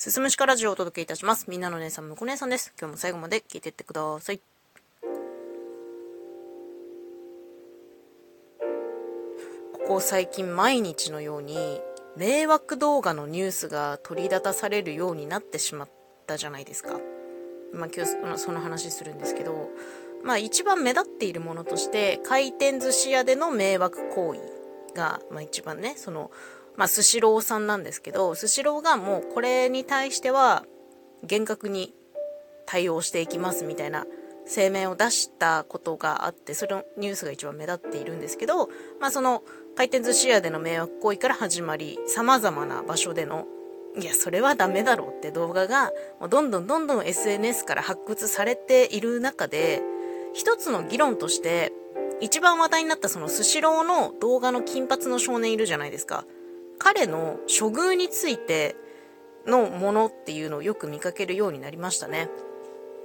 すすむしかラジオをお届けいたします。みんなの姉さん、むこ姉さんです。今日も最後まで聞いてってください。ここ最近毎日のように迷惑動画のニュースが取り立たされるようになってしまったじゃないですか。まあ今日その話するんですけど、まあ一番目立っているものとして回転寿司屋での迷惑行為が、まあ一番ね、その、まあスシローさんなんですけど、スシローがもうこれに対しては厳格に対応していきますみたいな声明を出したことがあって、それのニュースが一番目立っているんですけど、まあその回転寿司屋での迷惑行為から始まり、様々な場所でのいや、それはダメだろうって動画が、どんどんどんどん SNS から発掘されている中で、一つの議論として、一番話題になったそのスシローの動画の金髪の少年いるじゃないですか。彼の処遇についてのものっていうのをよく見かけるようになりましたね。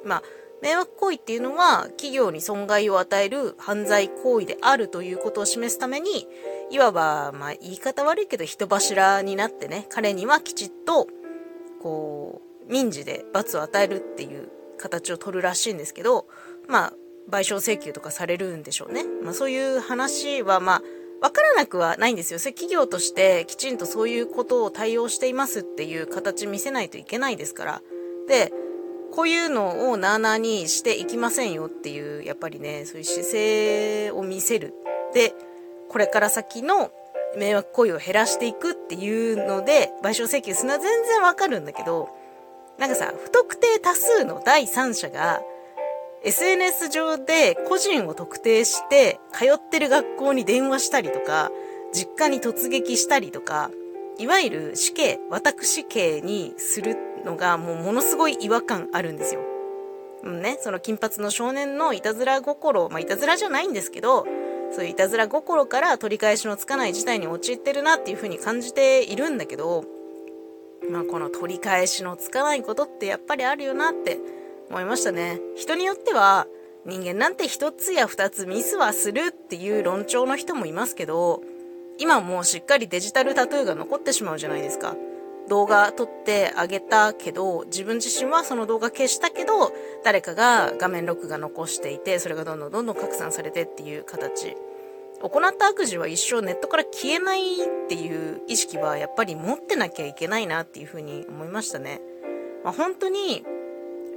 まあ、迷惑行為っていうのは企業に損害を与える犯罪行為であるということを示すために、いわば、まあ言い方悪いけど人柱になってね、彼にはきちっと、こう、民事で罰を与えるっていう形を取るらしいんですけど、まあ、賠償請求とかされるんでしょうね。まあそういう話はまあ、わからなくはないんですよ。それ企業としてきちんとそういうことを対応していますっていう形見せないといけないですから。で、こういうのをなーなーにしていきませんよっていう、やっぱりね、そういう姿勢を見せる。で、これから先の迷惑行為を減らしていくっていうので、賠償請求するのは全然わかるんだけど、なんかさ、不特定多数の第三者が、SNS 上で個人を特定して通ってる学校に電話したりとか、実家に突撃したりとか、いわゆる死刑、私刑にするのがもうものすごい違和感あるんですよ。うんね、その金髪の少年のいたずら心、まあいたずらじゃないんですけど、そういういたずら心から取り返しのつかない事態に陥ってるなっていう風に感じているんだけど、まあこの取り返しのつかないことってやっぱりあるよなって思いましたね。人によっては、人間なんて一つや二つミスはするっていう論調の人もいますけど、今もうしっかりデジタルタトゥーが残ってしまうじゃないですか。動画撮ってあげたけど、自分自身はその動画消したけど、誰かが画面録画残していて、それがどんどんどんどん拡散されてっていう形。行った悪事は一生ネットから消えないっていう意識はやっぱり持ってなきゃいけないなっていうふうに思いましたね。まあ、本当に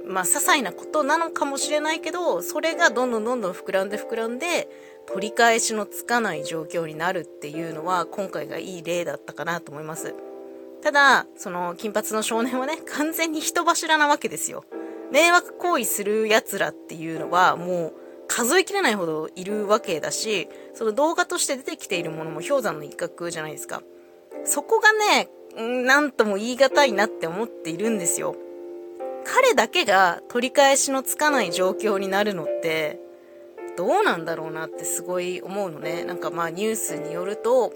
まあ、些細なことなのかもしれないけど、それがどんどんどんどん膨らんで膨らんで、取り返しのつかない状況になるっていうのは、今回がいい例だったかなと思います。ただ、その、金髪の少年はね、完全に人柱なわけですよ。迷惑行為する奴らっていうのは、もう、数えきれないほどいるわけだし、その動画として出てきているものも氷山の一角じゃないですか。そこがね、なんとも言い難いなって思っているんですよ。彼だけが取り返しのつかない状況になるのって、どうなんだろうなってすごい思うのね。なんかまあニュースによると、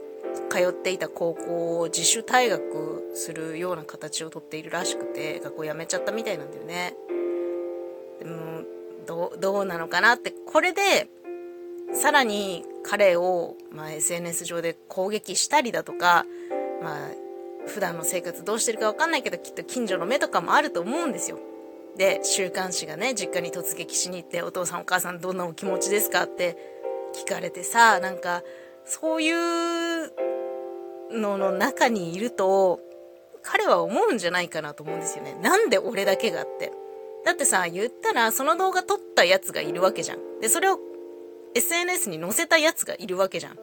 通っていた高校を自主退学するような形をとっているらしくて、学校辞めちゃったみたいなんだよね。でも、どう、どうなのかなって、これで、さらに彼を、まあ、SNS 上で攻撃したりだとか、まあ、普段の生活どうしてるかわかんないけど、きっと近所の目とかもあると思うんですよ。で、週刊誌がね、実家に突撃しに行って、お父さんお母さんどんなお気持ちですかって聞かれてさ、なんか、そういうのの中にいると、彼は思うんじゃないかなと思うんですよね。なんで俺だけがって。だってさ、言ったら、その動画撮ったやつがいるわけじゃん。で、それを SNS に載せたやつがいるわけじゃん。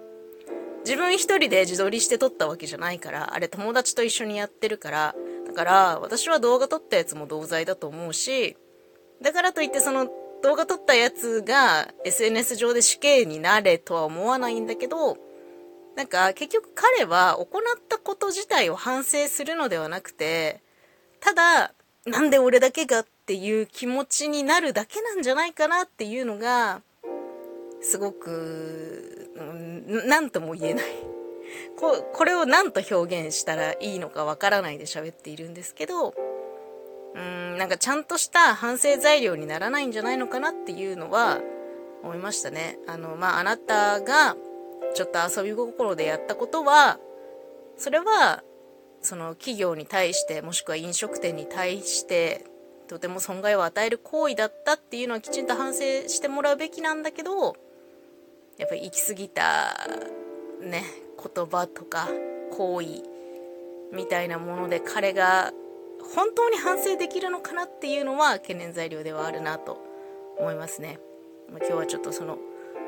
自分一人で自撮りして撮ったわけじゃないから、あれ友達と一緒にやってるから、だから私は動画撮ったやつも同罪だと思うし、だからといってその動画撮ったやつが SNS 上で死刑になれとは思わないんだけど、なんか結局彼は行ったこと自体を反省するのではなくて、ただ、なんで俺だけがっていう気持ちになるだけなんじゃないかなっていうのが、すごく何とも言えないこ。これを何と表現したらいいのかわからないで喋っているんですけど、うん、なんかちゃんとした反省材料にならないんじゃないのかなっていうのは思いましたね。あの、まあ、あなたがちょっと遊び心でやったことは、それはその企業に対してもしくは飲食店に対してとても損害を与える行為だったっていうのはきちんと反省してもらうべきなんだけどやっぱり行き過ぎたね言葉とか行為みたいなもので彼が本当に反省できるのかなっていうのは懸念材料ではあるなと思いますね。今日はちょっとその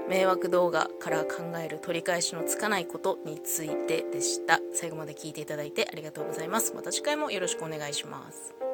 迷惑動画から考える取り返しのつかないことについてでした。最後まで聞いていただいてありがとうございます。また次回もよろしくお願いします。